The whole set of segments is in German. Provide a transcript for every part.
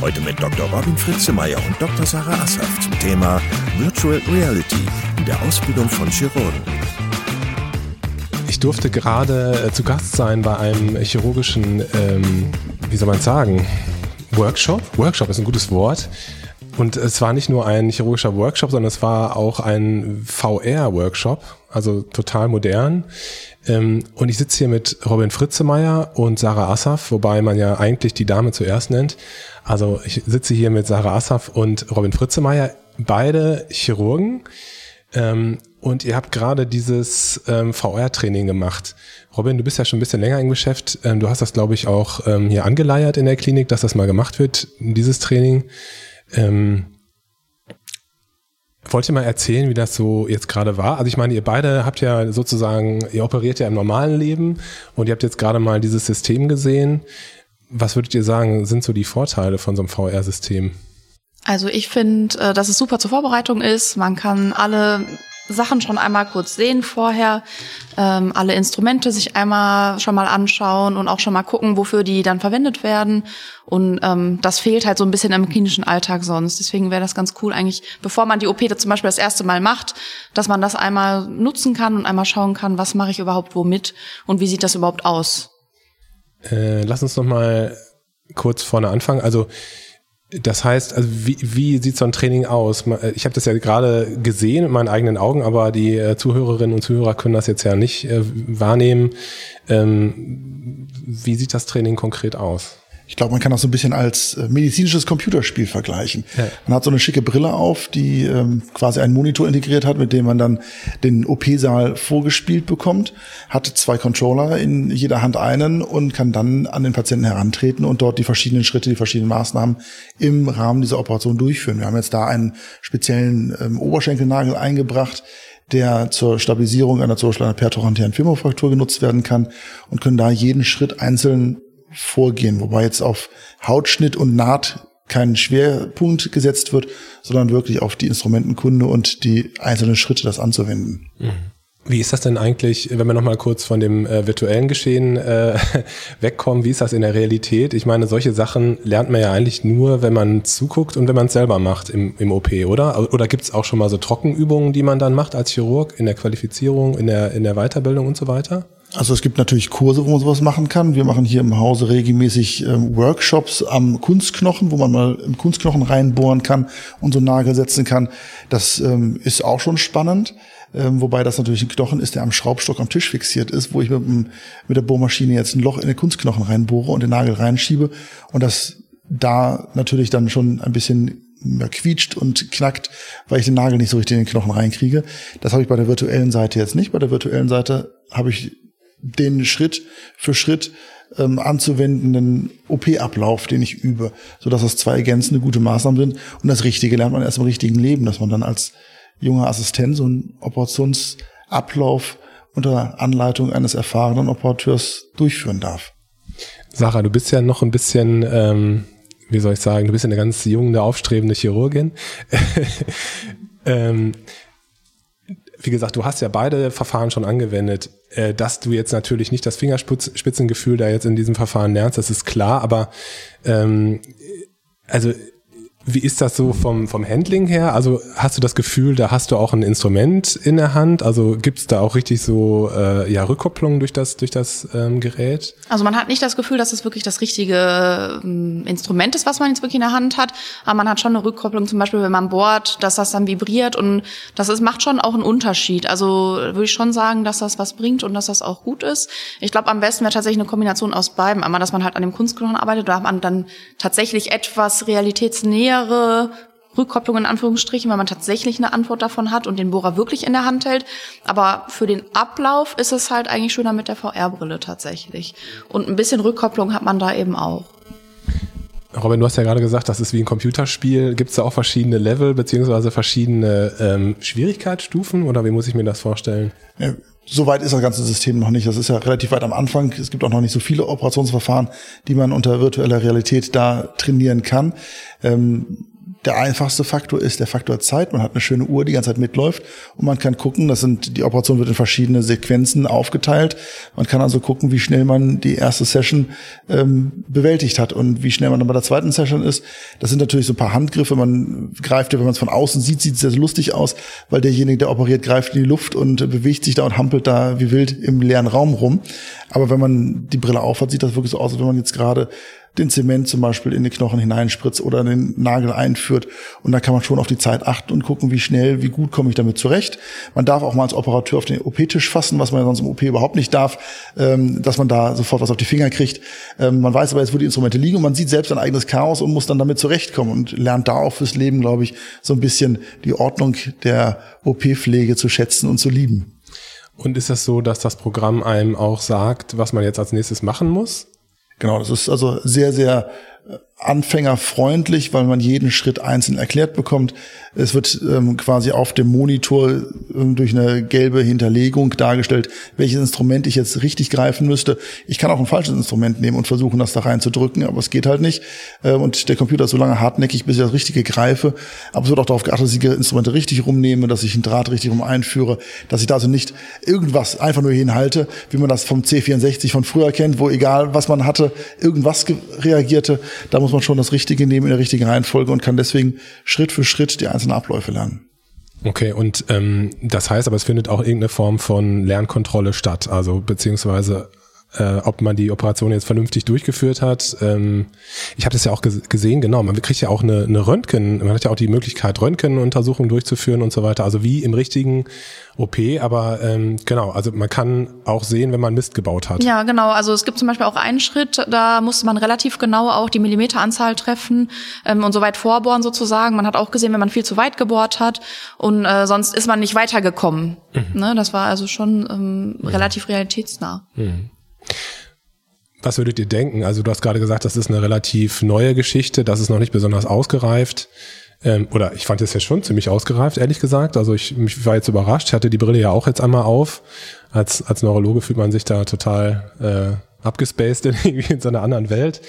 Heute mit Dr. Robin Fritzemeyer und Dr. Sarah Assaf zum Thema Virtual Reality in der Ausbildung von Chirurgen. Ich durfte gerade äh, zu Gast sein bei einem chirurgischen, ähm, wie soll man sagen, Workshop. Workshop ist ein gutes Wort. Und es war nicht nur ein chirurgischer Workshop, sondern es war auch ein VR-Workshop, also total modern. Ähm, und ich sitze hier mit Robin Fritzemeyer und Sarah Assaf, wobei man ja eigentlich die Dame zuerst nennt. Also ich sitze hier mit Sarah Assaf und Robin Fritzemeyer, beide Chirurgen. Ähm, und ihr habt gerade dieses ähm, VR-Training gemacht. Robin, du bist ja schon ein bisschen länger im Geschäft. Du hast das, glaube ich, auch hier angeleiert in der Klinik, dass das mal gemacht wird, dieses Training. Ähm, Wollt ihr mal erzählen, wie das so jetzt gerade war? Also ich meine, ihr beide habt ja sozusagen, ihr operiert ja im normalen Leben und ihr habt jetzt gerade mal dieses System gesehen. Was würdet ihr sagen, sind so die Vorteile von so einem VR-System? Also ich finde, äh, dass es super zur Vorbereitung ist. Man kann alle Sachen schon einmal kurz sehen vorher, ähm, alle Instrumente sich einmal schon mal anschauen und auch schon mal gucken, wofür die dann verwendet werden. Und ähm, das fehlt halt so ein bisschen im klinischen Alltag sonst. Deswegen wäre das ganz cool eigentlich, bevor man die OP zum Beispiel das erste Mal macht, dass man das einmal nutzen kann und einmal schauen kann, was mache ich überhaupt womit und wie sieht das überhaupt aus. Äh, lass uns noch mal kurz vorne anfangen. Also das heißt, also wie, wie sieht so ein Training aus? Äh, ich habe das ja gerade gesehen mit meinen eigenen Augen, aber die äh, Zuhörerinnen und Zuhörer können das jetzt ja nicht äh, wahrnehmen. Ähm, wie sieht das Training konkret aus? Ich glaube, man kann das so ein bisschen als äh, medizinisches Computerspiel vergleichen. Ja. Man hat so eine schicke Brille auf, die ähm, quasi einen Monitor integriert hat, mit dem man dann den OP-Saal vorgespielt bekommt, hat zwei Controller in jeder Hand einen und kann dann an den Patienten herantreten und dort die verschiedenen Schritte, die verschiedenen Maßnahmen im Rahmen dieser Operation durchführen. Wir haben jetzt da einen speziellen ähm, Oberschenkelnagel eingebracht, der zur Stabilisierung einer zum Beispiel einer pertorantären Femorfraktur genutzt werden kann und können da jeden Schritt einzeln vorgehen, wobei jetzt auf Hautschnitt und Naht kein Schwerpunkt gesetzt wird, sondern wirklich auf die Instrumentenkunde und die einzelnen Schritte, das anzuwenden. Mhm. Wie ist das denn eigentlich, wenn wir nochmal kurz von dem äh, virtuellen Geschehen äh, wegkommen, wie ist das in der Realität? Ich meine, solche Sachen lernt man ja eigentlich nur, wenn man zuguckt und wenn man es selber macht im, im OP, oder? Oder gibt es auch schon mal so Trockenübungen, die man dann macht als Chirurg in der Qualifizierung, in der, in der Weiterbildung und so weiter? Also es gibt natürlich Kurse, wo man sowas machen kann. Wir machen hier im Hause regelmäßig ähm, Workshops am Kunstknochen, wo man mal im Kunstknochen reinbohren kann und so Nagel setzen kann. Das ähm, ist auch schon spannend. Ähm, wobei das natürlich ein Knochen ist, der am Schraubstock am Tisch fixiert ist, wo ich mit, der Bohrmaschine jetzt ein Loch in den Kunstknochen reinbohre und den Nagel reinschiebe und das da natürlich dann schon ein bisschen quietscht und knackt, weil ich den Nagel nicht so richtig in den Knochen reinkriege. Das habe ich bei der virtuellen Seite jetzt nicht. Bei der virtuellen Seite habe ich den Schritt für Schritt ähm, anzuwendenden OP-Ablauf, den ich übe, so dass das zwei ergänzende gute Maßnahmen sind. Und das Richtige lernt man erst im richtigen Leben, dass man dann als junger Assistent so einen Operationsablauf unter Anleitung eines erfahrenen Operateurs durchführen darf. Sarah, du bist ja noch ein bisschen, ähm, wie soll ich sagen, du bist ja eine ganz junge, aufstrebende Chirurgin. ähm, wie gesagt, du hast ja beide Verfahren schon angewendet. Äh, dass du jetzt natürlich nicht das Fingerspitzengefühl da jetzt in diesem Verfahren lernst, das ist klar, aber ähm, also wie ist das so vom, vom Handling her? Also hast du das Gefühl, da hast du auch ein Instrument in der Hand? Also gibt's da auch richtig so äh, ja, Rückkopplung durch das, durch das ähm, Gerät? Also man hat nicht das Gefühl, dass es wirklich das richtige ähm, Instrument ist, was man jetzt wirklich in der Hand hat. Aber man hat schon eine Rückkopplung, zum Beispiel, wenn man bohrt, dass das dann vibriert und das ist, macht schon auch einen Unterschied. Also würde ich schon sagen, dass das was bringt und dass das auch gut ist. Ich glaube, am besten wäre tatsächlich eine Kombination aus beiden. Einmal, dass man halt an dem Kunstknochen arbeitet, da hat man dann tatsächlich etwas realitätsnäher nähere Rückkopplung in Anführungsstrichen, weil man tatsächlich eine Antwort davon hat und den Bohrer wirklich in der Hand hält. Aber für den Ablauf ist es halt eigentlich schöner mit der VR-Brille tatsächlich. Und ein bisschen Rückkopplung hat man da eben auch. Robin, du hast ja gerade gesagt, das ist wie ein Computerspiel. Gibt es da auch verschiedene Level beziehungsweise verschiedene ähm, Schwierigkeitsstufen oder wie muss ich mir das vorstellen? So weit ist das ganze System noch nicht. Das ist ja relativ weit am Anfang. Es gibt auch noch nicht so viele Operationsverfahren, die man unter virtueller Realität da trainieren kann. Ähm, der einfachste Faktor ist der Faktor Zeit. Man hat eine schöne Uhr, die ganze Zeit mitläuft und man kann gucken, das sind, die Operation wird in verschiedene Sequenzen aufgeteilt. Man kann also gucken, wie schnell man die erste Session ähm, bewältigt hat und wie schnell man dann bei der zweiten Session ist. Das sind natürlich so ein paar Handgriffe. Man greift ja, wenn man es von außen sieht, sieht es sehr lustig aus, weil derjenige, der operiert, greift in die Luft und bewegt sich da und hampelt da wie wild im leeren Raum rum. Aber wenn man die Brille aufhat, sieht das wirklich so aus, als wenn man jetzt gerade den Zement zum Beispiel in den Knochen hineinspritzt oder den Nagel einführt. Und da kann man schon auf die Zeit achten und gucken, wie schnell, wie gut komme ich damit zurecht. Man darf auch mal als Operateur auf den OP-Tisch fassen, was man sonst im OP überhaupt nicht darf, ähm, dass man da sofort was auf die Finger kriegt. Ähm, man weiß aber jetzt, wo die Instrumente liegen und man sieht selbst ein eigenes Chaos und muss dann damit zurechtkommen und lernt da auch fürs Leben, glaube ich, so ein bisschen die Ordnung der OP-Pflege zu schätzen und zu lieben. Und ist das so, dass das Programm einem auch sagt, was man jetzt als nächstes machen muss? Genau, das ist also sehr, sehr anfängerfreundlich, weil man jeden Schritt einzeln erklärt bekommt. Es wird ähm, quasi auf dem Monitor ähm, durch eine gelbe Hinterlegung dargestellt, welches Instrument ich jetzt richtig greifen müsste. Ich kann auch ein falsches Instrument nehmen und versuchen, das da reinzudrücken, aber es geht halt nicht. Äh, und der Computer ist so lange hartnäckig, bis ich das Richtige greife. Aber es wird auch darauf geachtet, dass ich die Instrumente richtig rumnehme, dass ich einen Draht richtig rum einführe, dass ich da also nicht irgendwas einfach nur hinhalte, wie man das vom C64 von früher kennt, wo egal was man hatte, irgendwas reagierte. Da muss man schon das Richtige nehmen in der richtigen Reihenfolge und kann deswegen Schritt für Schritt die einzelnen Abläufe lernen. Okay, und ähm, das heißt aber, es findet auch irgendeine Form von Lernkontrolle statt, also beziehungsweise äh, ob man die Operation jetzt vernünftig durchgeführt hat. Ähm, ich habe das ja auch gesehen, genau, man kriegt ja auch eine, eine Röntgen, man hat ja auch die Möglichkeit, Röntgenuntersuchungen durchzuführen und so weiter, also wie im richtigen OP, aber ähm, genau, also man kann auch sehen, wenn man Mist gebaut hat. Ja, genau, also es gibt zum Beispiel auch einen Schritt, da musste man relativ genau auch die Millimeteranzahl treffen ähm, und so weit vorbohren sozusagen. Man hat auch gesehen, wenn man viel zu weit gebohrt hat und äh, sonst ist man nicht weitergekommen. Mhm. Ne, das war also schon ähm, mhm. relativ realitätsnah. Mhm. Was würdet ihr denken? Also du hast gerade gesagt, das ist eine relativ neue Geschichte, das ist noch nicht besonders ausgereift. Ähm, oder ich fand es ja schon ziemlich ausgereift, ehrlich gesagt. Also ich, ich war jetzt überrascht. Ich hatte die Brille ja auch jetzt einmal auf. Als, als Neurologe fühlt man sich da total äh, abgespaced in, irgendwie in so einer anderen Welt.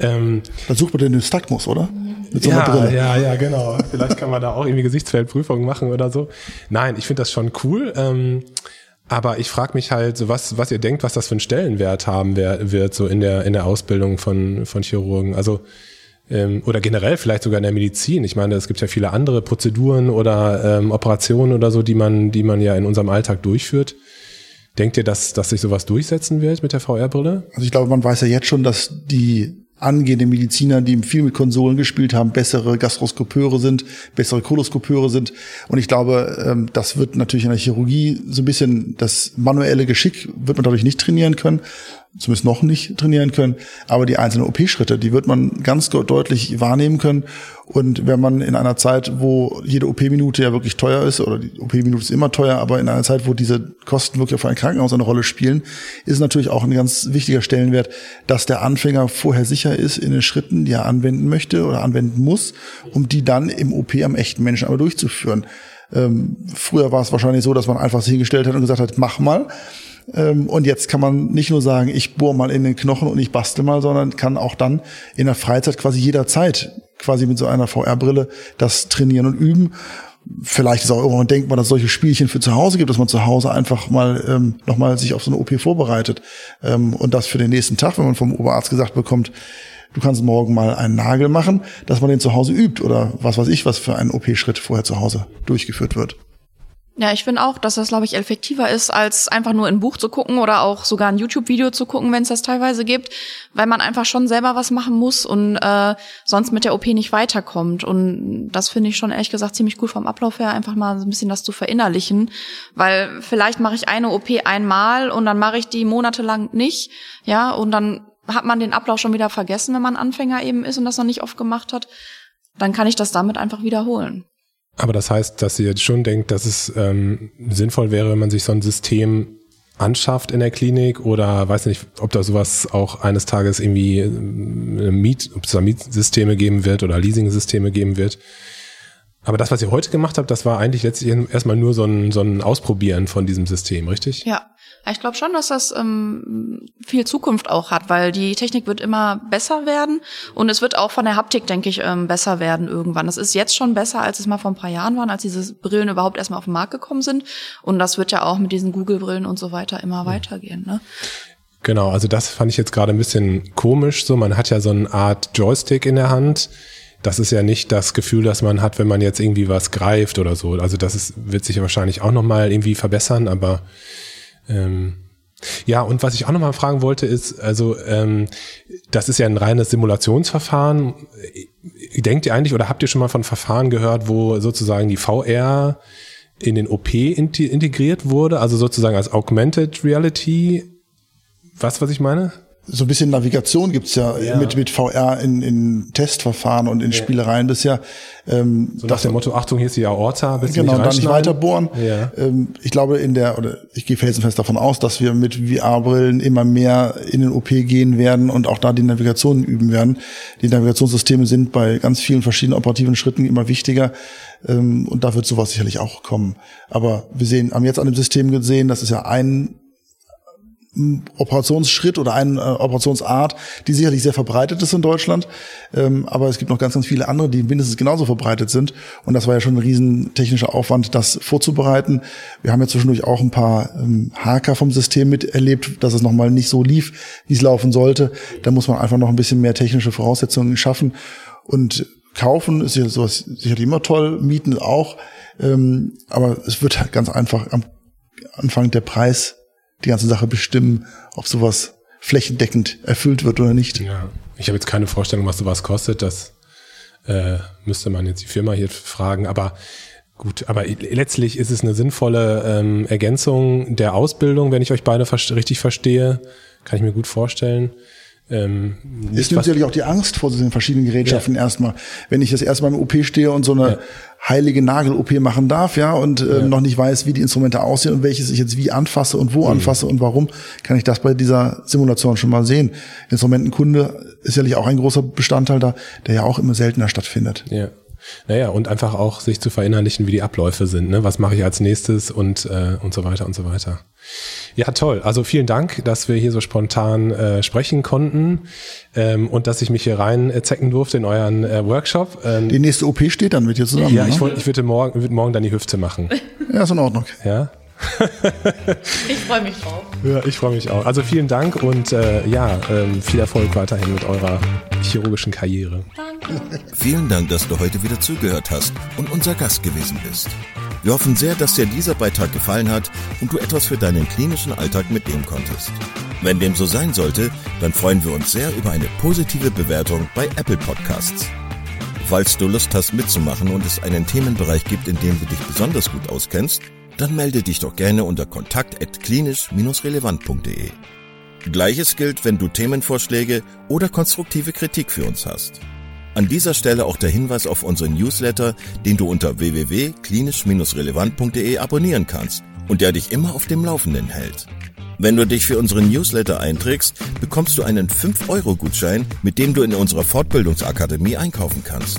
Ähm, Dann sucht man den Nystagmus, oder? Mit so einer ja, Brille. Ja, ja, genau. Vielleicht kann man da auch irgendwie Gesichtsfeldprüfungen machen oder so. Nein, ich finde das schon cool. Ähm, aber ich frage mich halt, so was, was ihr denkt, was das für einen Stellenwert haben wird, so in der, in der Ausbildung von, von Chirurgen. Also, ähm, oder generell vielleicht sogar in der Medizin. Ich meine, es gibt ja viele andere Prozeduren oder ähm, Operationen oder so, die man, die man ja in unserem Alltag durchführt. Denkt ihr, dass, dass sich sowas durchsetzen wird mit der VR-Brille? Also ich glaube, man weiß ja jetzt schon, dass die angehende Mediziner, die viel mit Konsolen gespielt haben, bessere Gastroskopeure sind, bessere Koloskopeure sind. Und ich glaube, ähm, das wird natürlich in der Chirurgie so ein bisschen das manuelle Geschick wird man dadurch nicht trainieren können zumindest noch nicht trainieren können, aber die einzelnen OP-Schritte, die wird man ganz deutlich wahrnehmen können. Und wenn man in einer Zeit, wo jede OP-Minute ja wirklich teuer ist, oder die OP-Minute ist immer teuer, aber in einer Zeit, wo diese Kosten wirklich auf ein Krankenhaus eine Rolle spielen, ist natürlich auch ein ganz wichtiger Stellenwert, dass der Anfänger vorher sicher ist in den Schritten, die er anwenden möchte oder anwenden muss, um die dann im OP am echten Menschen aber durchzuführen. Ähm, früher war es wahrscheinlich so, dass man einfach sich hingestellt hat und gesagt hat, mach mal. Ähm, und jetzt kann man nicht nur sagen, ich bohre mal in den Knochen und ich bastel mal, sondern kann auch dann in der Freizeit quasi jederzeit quasi mit so einer VR-Brille das trainieren und üben. Vielleicht ist auch irgendwann denkbar, dass es solche Spielchen für zu Hause gibt, dass man zu Hause einfach mal ähm, nochmal sich auf so eine OP vorbereitet. Ähm, und das für den nächsten Tag, wenn man vom Oberarzt gesagt bekommt, du kannst morgen mal einen Nagel machen, dass man den zu Hause übt oder was weiß ich, was für einen OP-Schritt vorher zu Hause durchgeführt wird. Ja, ich finde auch, dass das, glaube ich, effektiver ist, als einfach nur ein Buch zu gucken oder auch sogar ein YouTube-Video zu gucken, wenn es das teilweise gibt, weil man einfach schon selber was machen muss und äh, sonst mit der OP nicht weiterkommt. Und das finde ich schon ehrlich gesagt ziemlich cool vom Ablauf her, einfach mal so ein bisschen das zu verinnerlichen, weil vielleicht mache ich eine OP einmal und dann mache ich die monatelang nicht, ja, und dann hat man den Ablauf schon wieder vergessen, wenn man Anfänger eben ist und das noch nicht oft gemacht hat. Dann kann ich das damit einfach wiederholen. Aber das heißt, dass ihr jetzt schon denkt, dass es ähm, sinnvoll wäre, wenn man sich so ein System anschafft in der Klinik oder weiß nicht, ob da sowas auch eines Tages irgendwie äh, Miet, ob es da Mietsysteme geben wird oder Leasing-Systeme geben wird. Aber das, was ihr heute gemacht habt, das war eigentlich letztlich erstmal nur so ein, so ein Ausprobieren von diesem System, richtig? Ja, ich glaube schon, dass das ähm, viel Zukunft auch hat, weil die Technik wird immer besser werden und es wird auch von der Haptik, denke ich, ähm, besser werden irgendwann. Das ist jetzt schon besser, als es mal vor ein paar Jahren waren, als diese Brillen überhaupt erstmal auf den Markt gekommen sind. Und das wird ja auch mit diesen Google-Brillen und so weiter immer mhm. weitergehen. Ne? Genau, also das fand ich jetzt gerade ein bisschen komisch. So, man hat ja so eine Art Joystick in der Hand das ist ja nicht das Gefühl, das man hat, wenn man jetzt irgendwie was greift oder so. Also das ist, wird sich wahrscheinlich auch nochmal irgendwie verbessern, aber ähm, ja, und was ich auch nochmal fragen wollte, ist, also ähm, das ist ja ein reines Simulationsverfahren. Denkt ihr eigentlich oder habt ihr schon mal von Verfahren gehört, wo sozusagen die VR in den OP integriert wurde, also sozusagen als Augmented Reality? Was, was ich meine? So ein bisschen Navigation gibt's ja, ja, mit mit VR in, in Testverfahren und in ja. Spielereien bisher. Ähm, so nach dem Motto, Achtung, hier ist die Aorta, bitte genau, dann nicht weiter bohren. Ja. Ähm, ich glaube in der, oder ich gehe felsenfest davon aus, dass wir mit VR-Brillen immer mehr in den OP gehen werden und auch da die Navigation üben werden. Die Navigationssysteme sind bei ganz vielen verschiedenen operativen Schritten immer wichtiger. Ähm, und da wird sowas sicherlich auch kommen. Aber wir sehen, haben jetzt an dem System gesehen, das ist ja ein Operationsschritt oder eine äh, Operationsart, die sicherlich sehr verbreitet ist in Deutschland. Ähm, aber es gibt noch ganz, ganz viele andere, die mindestens genauso verbreitet sind. Und das war ja schon ein riesen technischer Aufwand, das vorzubereiten. Wir haben ja zwischendurch auch ein paar ähm, Haker vom System miterlebt, dass es nochmal nicht so lief, wie es laufen sollte. Da muss man einfach noch ein bisschen mehr technische Voraussetzungen schaffen. Und kaufen ist ja sowas sicherlich immer toll, mieten auch. Ähm, aber es wird ganz einfach am Anfang der Preis die ganze Sache bestimmen, ob sowas flächendeckend erfüllt wird oder nicht. Ja, ich habe jetzt keine Vorstellung, was sowas kostet. Das äh, müsste man jetzt die Firma hier fragen. Aber gut, aber letztlich ist es eine sinnvolle ähm, Ergänzung der Ausbildung, wenn ich euch beide richtig verstehe. Kann ich mir gut vorstellen. Ähm, es nimmt sicherlich auch die Angst vor diesen verschiedenen Gerätschaften ja. erstmal. Wenn ich das erstmal im OP stehe und so eine ja. heilige Nagel-OP machen darf, ja, und äh, ja. noch nicht weiß, wie die Instrumente aussehen und welches ich jetzt wie anfasse und wo mhm. anfasse und warum, kann ich das bei dieser Simulation schon mal sehen. Instrumentenkunde ist sicherlich auch ein großer Bestandteil da, der ja auch immer seltener stattfindet. Ja. Naja, und einfach auch sich zu verinnerlichen, wie die Abläufe sind. Ne? Was mache ich als nächstes und, äh, und so weiter und so weiter. Ja, toll. Also vielen Dank, dass wir hier so spontan äh, sprechen konnten ähm, und dass ich mich hier reinzecken durfte in euren äh, Workshop. Ähm, die nächste OP steht dann mit dir zusammen. Ja, ne? ich, wollt, ich würde morgen, würd morgen dann die Hüfte machen. Ja, ist in Ordnung. Ja. ich freue mich drauf. Ja, ich freue mich auch. Also vielen Dank und äh, ja, ähm, viel Erfolg weiterhin mit eurer chirurgischen Karriere. Danke. Vielen Dank, dass du heute wieder zugehört hast und unser Gast gewesen bist. Wir hoffen sehr, dass dir dieser Beitrag gefallen hat und du etwas für deinen klinischen Alltag mitnehmen konntest. Wenn dem so sein sollte, dann freuen wir uns sehr über eine positive Bewertung bei Apple Podcasts. Falls du Lust hast mitzumachen und es einen Themenbereich gibt, in dem du dich besonders gut auskennst, dann melde dich doch gerne unter kontakt@klinisch-relevant.de. Gleiches gilt, wenn du Themenvorschläge oder konstruktive Kritik für uns hast. An dieser Stelle auch der Hinweis auf unseren Newsletter, den du unter www.klinisch-relevant.de abonnieren kannst und der dich immer auf dem Laufenden hält. Wenn du dich für unseren Newsletter einträgst, bekommst du einen 5-Euro-Gutschein, mit dem du in unserer Fortbildungsakademie einkaufen kannst.